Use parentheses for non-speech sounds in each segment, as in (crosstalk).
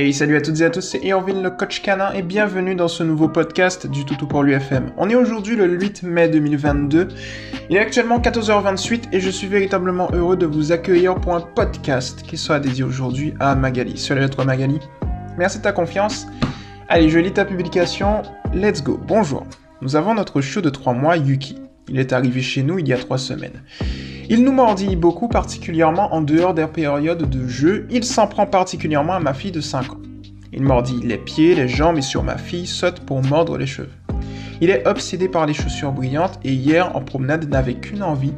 Hey salut à toutes et à tous, c'est Irvin le coach canin et bienvenue dans ce nouveau podcast du Toutou pour l'UFM. On est aujourd'hui le 8 mai 2022, il est actuellement 14h28 et je suis véritablement heureux de vous accueillir pour un podcast qui sera dédié aujourd'hui à Magali. Salut à toi Magali, merci de ta confiance. Allez, je lis ta publication, let's go, bonjour. Nous avons notre chiot de 3 mois, Yuki. Il est arrivé chez nous il y a 3 semaines. Il nous mordit beaucoup, particulièrement en dehors des périodes de jeu. Il s'en prend particulièrement à ma fille de 5 ans. Il mordit les pieds, les jambes et sur ma fille saute pour mordre les cheveux. Il est obsédé par les chaussures brillantes et hier en promenade n'avait qu'une envie.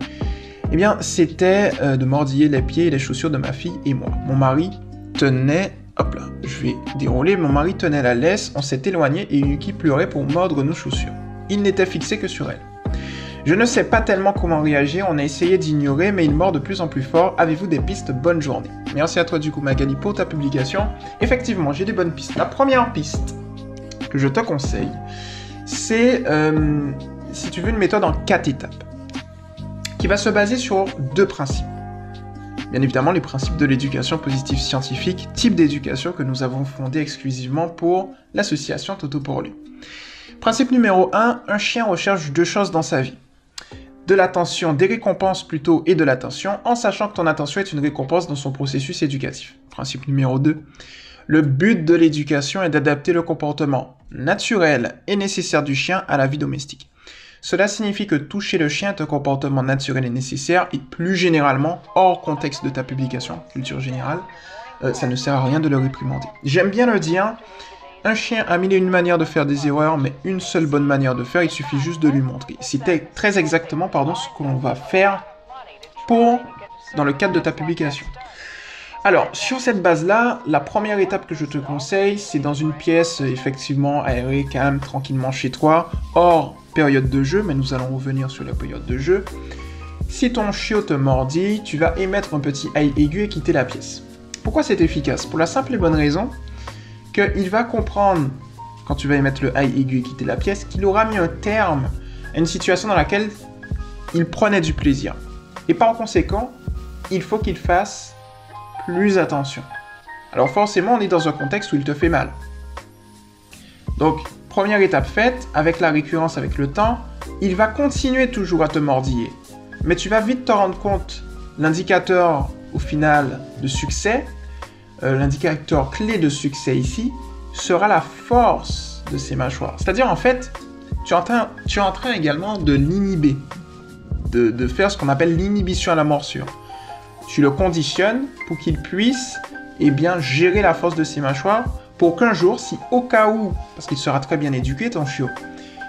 Eh bien, c'était euh, de mordiller les pieds et les chaussures de ma fille et moi. Mon mari tenait Hop là, je vais dérouler. Mon mari tenait la laisse, on s'est éloigné et Yuki pleurait pour mordre nos chaussures. Il n'était fixé que sur elle. Je ne sais pas tellement comment réagir, on a essayé d'ignorer, mais il mord de plus en plus fort. Avez-vous des pistes? Bonne journée. Merci à toi du coup Magali pour ta publication. Effectivement, j'ai des bonnes pistes. La première piste que je te conseille, c'est, euh, si tu veux, une méthode en quatre étapes, qui va se baser sur deux principes. Bien évidemment, les principes de l'éducation positive scientifique, type d'éducation que nous avons fondé exclusivement pour l'association Toto pour lui. Principe numéro 1, un chien recherche deux choses dans sa vie de l'attention, des récompenses plutôt et de l'attention, en sachant que ton attention est une récompense dans son processus éducatif. Principe numéro 2. Le but de l'éducation est d'adapter le comportement naturel et nécessaire du chien à la vie domestique. Cela signifie que toucher le chien est un comportement naturel et nécessaire, et plus généralement, hors contexte de ta publication, culture générale, euh, ça ne sert à rien de le réprimander. J'aime bien le dire, un chien a mille et une manières de faire des erreurs, mais une seule bonne manière de faire, il suffit juste de lui montrer. C'était très exactement pardon, ce qu'on va faire pour, dans le cadre de ta publication. Alors, sur cette base-là, la première étape que je te conseille, c'est dans une pièce effectivement aérée, calme, tranquillement chez toi, hors période de jeu, mais nous allons revenir sur la période de jeu. Si ton chiot te mordit, tu vas émettre un petit aïe aigu et quitter la pièce. Pourquoi c'est efficace? Pour la simple et bonne raison qu'il va comprendre, quand tu vas émettre le high aigu et quitter la pièce, qu'il aura mis un terme à une situation dans laquelle il prenait du plaisir. Et par conséquent, il faut qu'il fasse plus attention. Alors forcément, on est dans un contexte où il te fait mal. Donc, première étape faite, avec la récurrence, avec le temps, il va continuer toujours à te mordiller. Mais tu vas vite te rendre compte, l'indicateur au final de succès, euh, l'indicateur clé de succès ici sera la force de ces mâchoires. C'est-à-dire, en fait, tu es en train, également de l'inhiber, de, faire ce qu'on appelle l'inhibition à la morsure. Tu le conditionnes pour qu'il puisse eh bien, gérer la force de ses mâchoires pour qu'un jour, si au cas où, parce qu'il sera très bien éduqué ton chiot,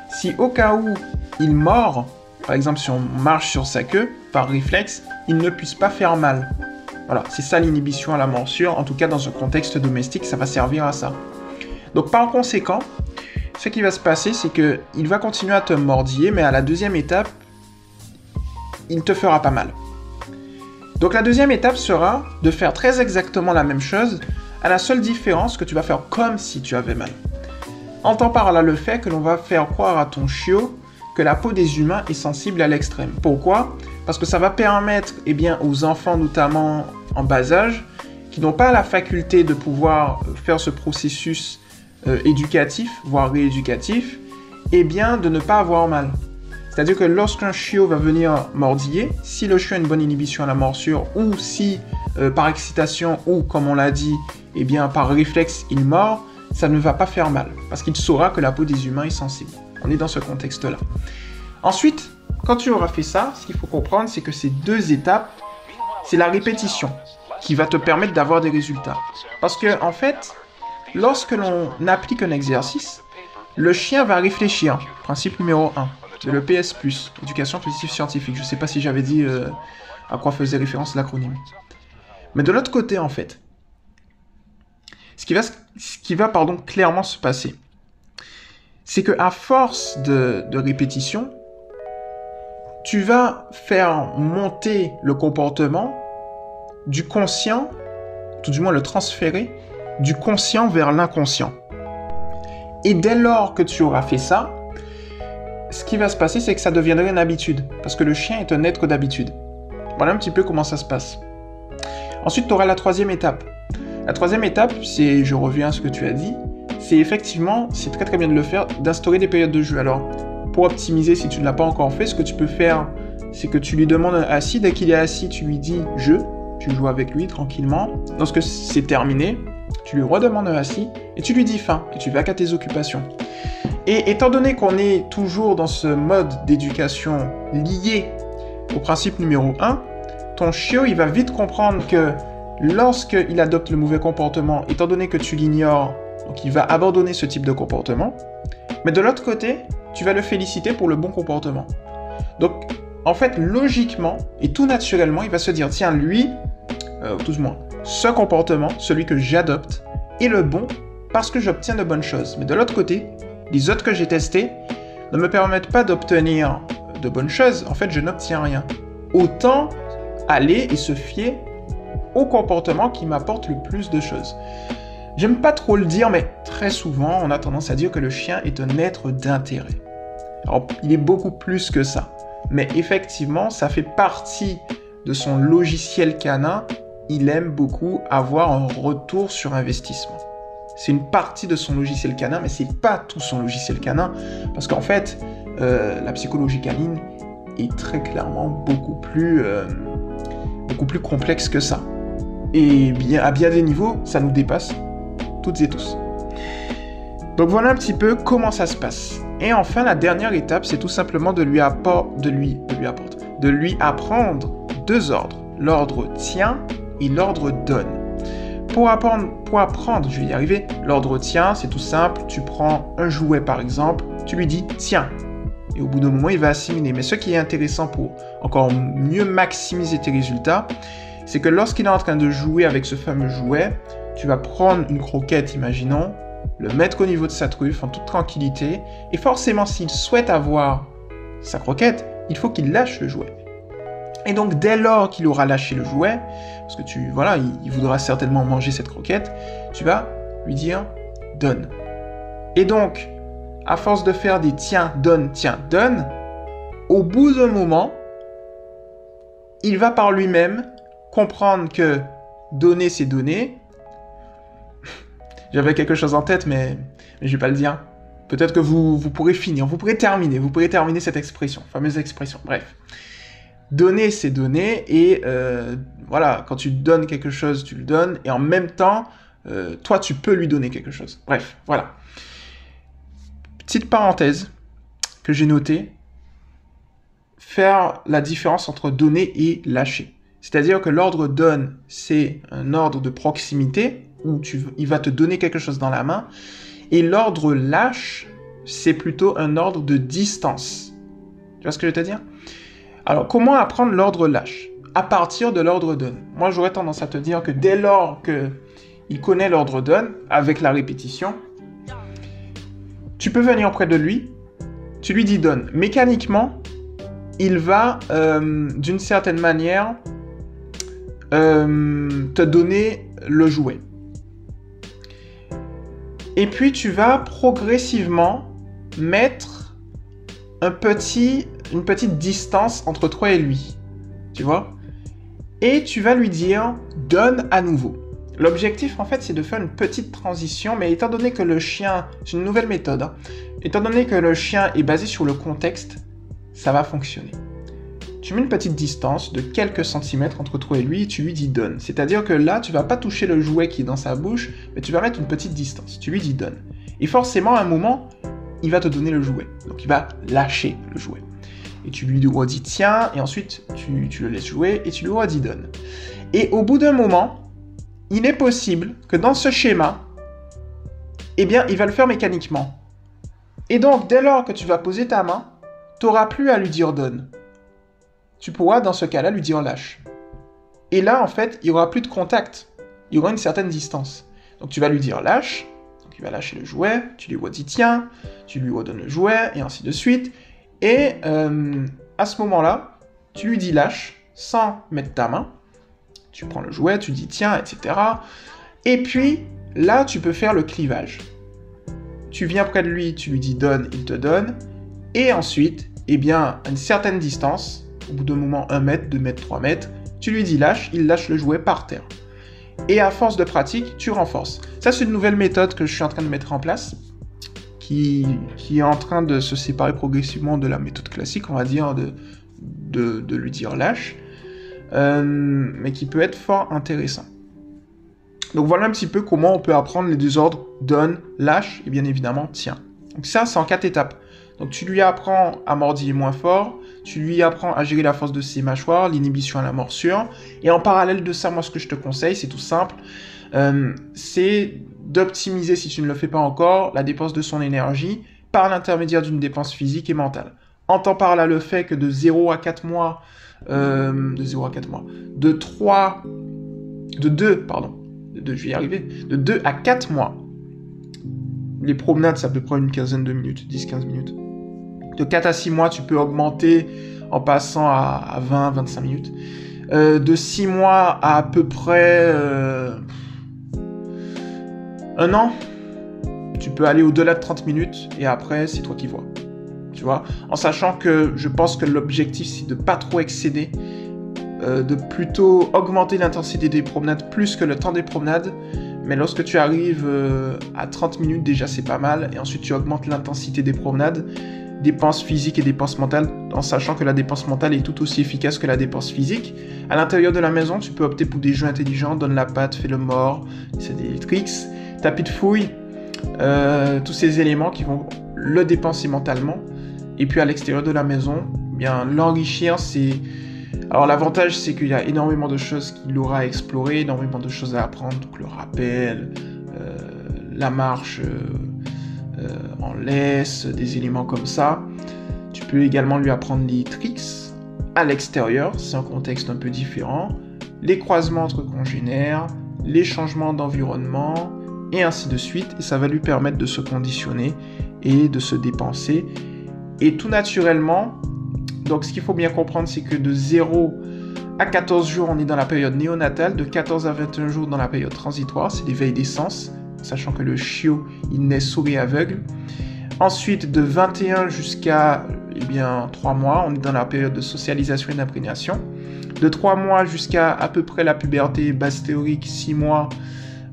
si au cas où il mord, par exemple si on marche sur sa queue, par réflexe, il ne puisse pas faire mal. Voilà, c'est ça l'inhibition à la morsure. En tout cas, dans un contexte domestique, ça va servir à ça. Donc, par conséquent, ce qui va se passer, c'est que il va continuer à te mordiller, mais à la deuxième étape, il te fera pas mal. Donc, la deuxième étape sera de faire très exactement la même chose, à la seule différence que tu vas faire comme si tu avais mal. Entends par là le fait que l'on va faire croire à ton chiot que la peau des humains est sensible à l'extrême. Pourquoi? Parce que ça va permettre eh bien, aux enfants, notamment en bas âge, qui n'ont pas la faculté de pouvoir faire ce processus euh, éducatif, voire rééducatif, eh bien, de ne pas avoir mal. C'est-à-dire que lorsqu'un chiot va venir mordiller, si le chiot a une bonne inhibition à la morsure, ou si euh, par excitation, ou comme on l'a dit, eh bien par réflexe il mord, ça ne va pas faire mal, parce qu'il saura que la peau des humains est sensible. On est dans ce contexte-là. Ensuite, quand tu auras fait ça, ce qu'il faut comprendre, c'est que ces deux étapes, c'est la répétition qui va te permettre d'avoir des résultats. Parce que, en fait, lorsque l'on applique un exercice, le chien va réfléchir. Principe numéro 1 de l'EPS+, éducation positive scientifique. Je ne sais pas si j'avais dit euh, à quoi faisait référence l'acronyme. Mais de l'autre côté, en fait, ce qui va, ce qui va pardon, clairement se passer, c'est que à force de, répétition, tu vas faire monter le comportement du conscient, tout du moins le transférer, du conscient vers l'inconscient. Et dès lors que tu auras fait ça, ce qui va se passer, c'est que ça deviendrait une habitude, parce que le chien est un être d'habitude. Voilà un petit peu comment ça se passe. Ensuite, tu auras la troisième étape. La troisième étape, c'est, je reviens à ce que tu as dit, c'est effectivement, c'est très très bien de le faire, d'instaurer des périodes de jeu. Alors, pour optimiser, si tu ne l'as pas encore fait, ce que tu peux faire, c'est que tu lui demandes assis, dès qu'il est assis, tu lui dis jeu, tu joues avec lui tranquillement. Lorsque c'est terminé, tu lui redemandes assis et tu lui dis fin et tu vas qu'à tes occupations. Et étant donné qu'on est toujours dans ce mode d'éducation lié au principe numéro 1, ton chiot il va vite comprendre que lorsqu'il adopte le mauvais comportement, étant donné que tu l'ignores, donc il va abandonner ce type de comportement. Mais de l'autre côté, tu vas le féliciter pour le bon comportement. Donc, en fait, logiquement et tout naturellement, il va se dire, tiens, lui, euh, tout moins, ce comportement, celui que j'adopte, est le bon parce que j'obtiens de bonnes choses. Mais de l'autre côté, les autres que j'ai testés ne me permettent pas d'obtenir de bonnes choses. En fait, je n'obtiens rien. Autant aller et se fier au comportement qui m'apporte le plus de choses. J'aime pas trop le dire, mais très souvent, on a tendance à dire que le chien est un être d'intérêt. Alors, il est beaucoup plus que ça. Mais effectivement, ça fait partie de son logiciel canin. Il aime beaucoup avoir un retour sur investissement. C'est une partie de son logiciel canin, mais c'est pas tout son logiciel canin. Parce qu'en fait, euh, la psychologie canine est très clairement beaucoup plus, euh, beaucoup plus complexe que ça. Et à bien des niveaux, ça nous dépasse toutes et tous. Donc voilà un petit peu comment ça se passe. Et enfin, la dernière étape, c'est tout simplement de lui, de lui, de lui, apporter, de lui apprendre deux ordres. L'ordre tient et l'ordre donne. Pour apprendre, pour apprendre, je vais y arriver, l'ordre tient, c'est tout simple. Tu prends un jouet par exemple, tu lui dis tiens. Et au bout d'un moment, il va assimiler. Mais ce qui est intéressant pour encore mieux maximiser tes résultats, c'est que lorsqu'il est en train de jouer avec ce fameux jouet, tu vas prendre une croquette, imaginons, le mettre au niveau de sa truffe en toute tranquillité, et forcément s'il souhaite avoir sa croquette, il faut qu'il lâche le jouet. Et donc dès lors qu'il aura lâché le jouet, parce que tu voilà, il, voudra certainement manger cette croquette, tu vas lui dire donne. Et donc, à force de faire des tiens, donne, tiens, donne, au bout d'un moment, il va par lui-même comprendre que donner c'est donner, j'avais quelque chose en tête, mais, mais je vais pas le dire. Peut-être que vous, vous pourrez finir, vous pourrez terminer, vous pourrez terminer cette expression, fameuse expression. Bref. Donner, c'est donner, et euh, voilà, quand tu donnes quelque chose, tu le donnes, et en même temps, euh, toi, tu peux lui donner quelque chose. Bref, voilà. Petite parenthèse que j'ai notée, faire la différence entre donner et lâcher. C'est-à-dire que l'ordre donne, c'est un ordre de proximité, où il va te donner quelque chose dans la main. Et l'ordre lâche, c'est plutôt un ordre de distance. Tu vois ce que je veux te dire? Alors, comment apprendre l'ordre lâche? À partir de l'ordre donne. Moi, j'aurais tendance à te dire que dès lors que il connaît l'ordre donne, avec la répétition, tu peux venir auprès de lui, tu lui dis donne. Mécaniquement, il va, euh, d'une certaine manière, euh, te donner le jouet. Et puis tu vas progressivement mettre un petit, une petite distance entre toi et lui. Tu vois? Et tu vas lui dire donne à nouveau. L'objectif en fait c'est de faire une petite transition, mais étant donné que le chien, c'est une nouvelle méthode, hein. étant donné que le chien est basé sur le contexte, ça va fonctionner tu mets une petite distance de quelques centimètres entre toi et lui et tu lui dis donne. C'est-à-dire que là, tu vas pas toucher le jouet qui est dans sa bouche, mais tu vas mettre une petite distance. Tu lui dis donne. Et forcément, à un moment, il va te donner le jouet. Donc il va lâcher le jouet. Et tu lui redis tiens, et ensuite tu, le laisses jouer et tu lui redis donne. Et au bout d'un moment, il est possible que dans ce schéma, eh bien, il va le faire mécaniquement. Et donc, dès lors que tu vas poser ta main, tu n'auras plus à lui dire donne tu pourras dans ce cas-là lui dire lâche. Et là, en fait, il n'y aura plus de contact. Il y aura une certaine distance. Donc tu vas lui dire lâche, donc il va lâcher le jouet, tu lui redis tiens, tu lui redonnes le jouet, et ainsi de suite. Et euh, à ce moment-là, tu lui dis lâche sans mettre ta main. Tu prends le jouet, tu dis tiens, etc. Et puis là, tu peux faire le clivage. Tu viens près de lui, tu lui dis donne, il te donne. Et ensuite, eh bien, à une certaine distance, au bout d'un moment 1 mètre, 2 mètres, 3 mètres, tu lui dis lâche, il lâche le jouet par terre. et à force de pratique, tu renforces. Ça, c'est une nouvelle méthode que je suis en train de mettre en place, qui, est en train de se séparer progressivement de la méthode classique, on va dire, de, de, lui dire lâche, euh, mais qui peut être fort intéressant. Donc voilà un petit peu comment on peut apprendre les deux ordres donne, lâche et bien évidemment tiens. Donc ça, c'est en quatre étapes. Donc tu lui apprends à mordiller moins fort, tu lui apprends à gérer la force de ses mâchoires, l'inhibition à la morsure. Et en parallèle de ça, moi ce que je te conseille, c'est tout simple, euh, c'est d'optimiser, si tu ne le fais pas encore, la dépense de son énergie par l'intermédiaire d'une dépense physique et mentale. Entends par là le fait que de 0 à 4 mois, euh, de 0 à 4 mois, de 3, de 2, pardon, de 2, je vais de 2 à 4 mois, les promenades, ça peut prendre une quinzaine de minutes, 10-15 minutes de 4 à 6 mois, tu peux augmenter en passant à, 20-25 minutes. Euh, de 6 mois à à peu près euh, un an, tu peux aller au-delà de 30 minutes et après, c'est toi qui vois. Tu vois? En sachant que je pense que l'objectif, c'est de pas trop excéder, euh, de plutôt augmenter l'intensité des promenades plus que le temps des promenades. Mais lorsque tu arrives à 30 minutes, déjà c'est pas mal. Et ensuite, tu augmentes l'intensité des promenades dépenses physiques et dépenses mentales, en sachant que la dépense mentale est tout aussi efficace que la dépense physique. À l'intérieur de la maison, tu peux opter pour des jeux intelligents, donne la patte, fais le mort, c'est des tricks, tapis de fouille, euh, tous ces éléments qui vont le dépenser mentalement. Et puis à l'extérieur de la maison, eh bien l'enrichir, c'est... Alors l'avantage, c'est qu'il y a énormément de choses qu'il aura à explorer, énormément de choses à apprendre, donc le rappel, euh, la marche... Euh, en laisse, des éléments comme ça. Tu peux également lui apprendre les tricks à l'extérieur, c'est un contexte un peu différent, les croisements entre congénères, les changements d'environnement, et ainsi de suite. Et ça va lui permettre de se conditionner et de se dépenser. Et tout naturellement, donc ce qu'il faut bien comprendre, c'est que de 0 à 14 jours, on est dans la période néonatale, de 14 à 21 jours dans la période transitoire, c'est l'éveil des sens sachant que le chiot, il naît souris aveugle. Ensuite, de 21 jusqu'à eh bien, 3 mois, on est dans la période de socialisation et d'imprégnation. De 3 mois jusqu'à à peu près la puberté base théorique, 6 mois,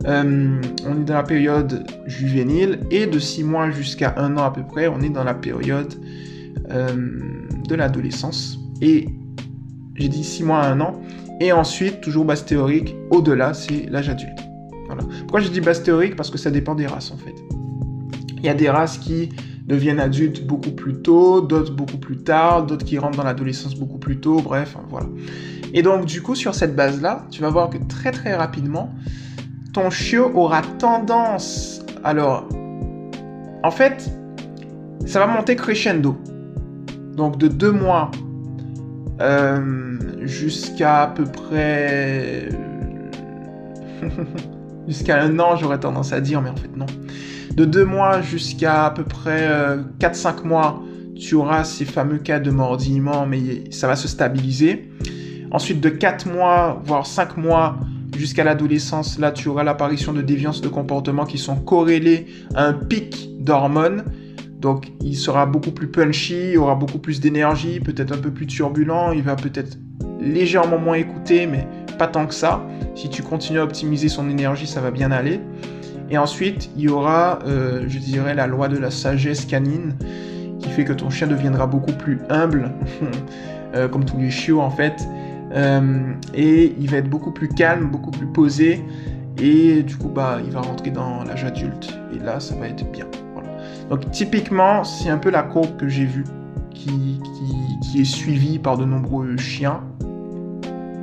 euh, on est dans la période juvénile. Et de 6 mois jusqu'à 1 an à peu près, on est dans la période euh, de l'adolescence. Et j'ai dit 6 mois à 1 an. Et ensuite, toujours base théorique, au-delà, c'est l'âge adulte. Pourquoi je dis base théorique? Parce que ça dépend des races en fait. Il y a des races qui deviennent adultes beaucoup plus tôt, d'autres beaucoup plus tard, d'autres qui rentrent dans l'adolescence beaucoup plus tôt, bref, hein, voilà. Et donc du coup, sur cette base-là, tu vas voir que très très rapidement, ton chiot aura tendance... Alors, en fait, ça va monter crescendo. Donc de deux mois euh, jusqu'à à peu près... (laughs) jusqu'à un an, j'aurais tendance à dire, mais en fait non. De deux mois jusqu'à à peu près 4-5 euh, mois, tu auras ces fameux cas de mordillement, mais ça va se stabiliser. Ensuite, de 4 mois, voire 5 mois jusqu'à l'adolescence, là, tu auras l'apparition de déviances de comportement qui sont corrélées à un pic d'hormones. Donc, il sera beaucoup plus punchy, il aura beaucoup plus d'énergie, peut-être un peu plus turbulent, il va peut-être légèrement moins écouter, mais pas tant que ça. Si tu continues à optimiser son énergie, ça va bien aller. Et ensuite, il y aura, euh, je dirais, la loi de la sagesse canine, qui fait que ton chien deviendra beaucoup plus humble, (laughs) euh, comme tous les chiots en fait. Euh, et il va être beaucoup plus calme, beaucoup plus posé. Et du coup, bah, il va rentrer dans l'âge adulte. Et là, ça va être bien. Donc typiquement, c'est un peu la courbe que j'ai vue, qui, qui est suivie par de nombreux chiens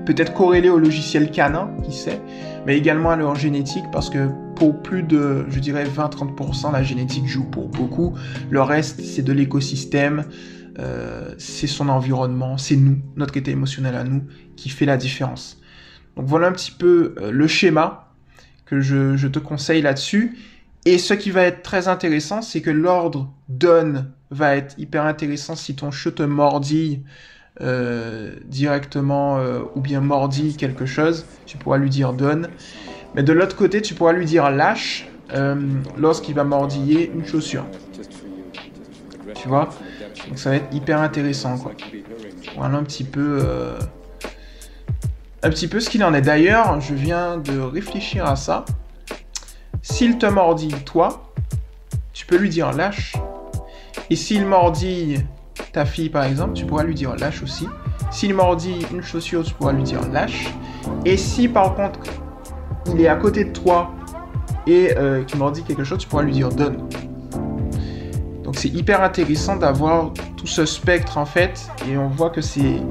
peut-être corrélé au logiciel canin, qui sait, mais également à leur génétique, parce que pour plus de, je dirais, 20-30%, la génétique joue pour beaucoup. Le reste, c'est de l'écosystème, euh, c'est son environnement, c'est nous, notre état émotionnel à nous, qui fait la différence. Donc voilà un petit peu euh, le schéma que je, te conseille là-dessus. Et ce qui va être très intéressant, c'est que l'ordre donne va être hyper intéressant si ton chat te mordille euh, directement euh, ou bien mordit quelque chose, tu pourras lui dire donne. Mais de l'autre côté, tu pourras lui dire lâche euh, lorsqu'il va mordiller une chaussure. Tu vois? Donc ça va être hyper intéressant quoi. Voilà un petit peu un petit peu ce qu'il en est. D'ailleurs, je viens de réfléchir à ça. S'il te mordit, toi, tu peux lui dire lâche. Et s'il mordit ta fille, par exemple, tu pourras lui dire lâche aussi. S'il mordit une chaussure, tu pourras lui dire lâche. Et si par contre, il est à côté de toi et euh, qu'il mordit quelque chose, tu pourras lui dire donne. Donc c'est hyper intéressant d'avoir tout ce spectre en fait. Et on voit que c'est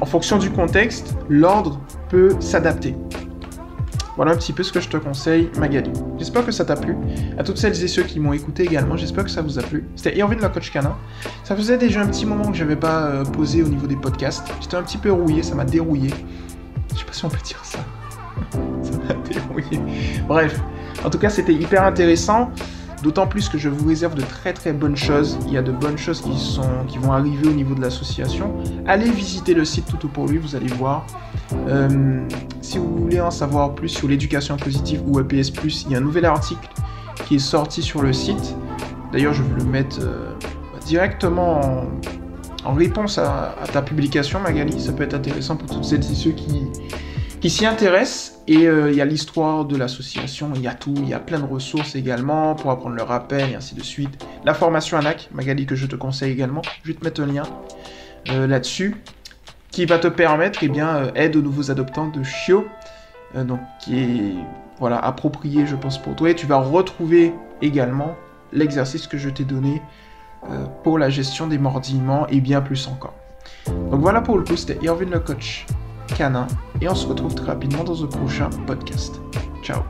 en fonction du contexte, l'ordre peut s'adapter. Voilà un petit peu ce que je te conseille, Magali. J'espère que ça t'a plu. À toutes celles et ceux qui m'ont écouté également, j'espère que ça vous a plu. C'était Irvine la coach canin. Ça faisait déjà un petit moment que j'avais pas euh, posé au niveau des podcasts. J'étais un petit peu rouillé, ça m'a dérouillé. Je sais pas si on peut dire ça. (laughs) ça m'a dérouillé. Bref, en tout cas, c'était hyper intéressant. D'autant plus que je vous réserve de très très bonnes choses. Il y a de bonnes choses qui, vont arriver au niveau de l'association. Allez visiter le site Toutou pour lui, vous allez voir. Euh, si vous voulez en savoir plus sur l'éducation positive ou EPS, il y a un nouvel article qui est sorti sur le site. D'ailleurs, je vais le mettre euh, directement en, réponse à, à, ta publication, Magali. Ça peut être intéressant pour toutes celles et ceux qui, qui s'y intéressent. Et euh, il y a l'histoire de l'association, il y a tout, il y a plein de ressources également pour apprendre le rappel et ainsi de suite. La formation ANAC, Magali, que je te conseille également. Je vais te mettre un lien euh, là-dessus qui va te permettre, eh bien, euh, aide aux nouveaux adoptants de Chio, donc qui est voilà approprié, je pense, pour toi. Et tu vas retrouver également l'exercice que je t'ai donné pour la gestion des mordillements et bien plus encore. Donc voilà pour le coup, c'était Irvin le coach et on se retrouve très rapidement dans un prochain podcast. Ciao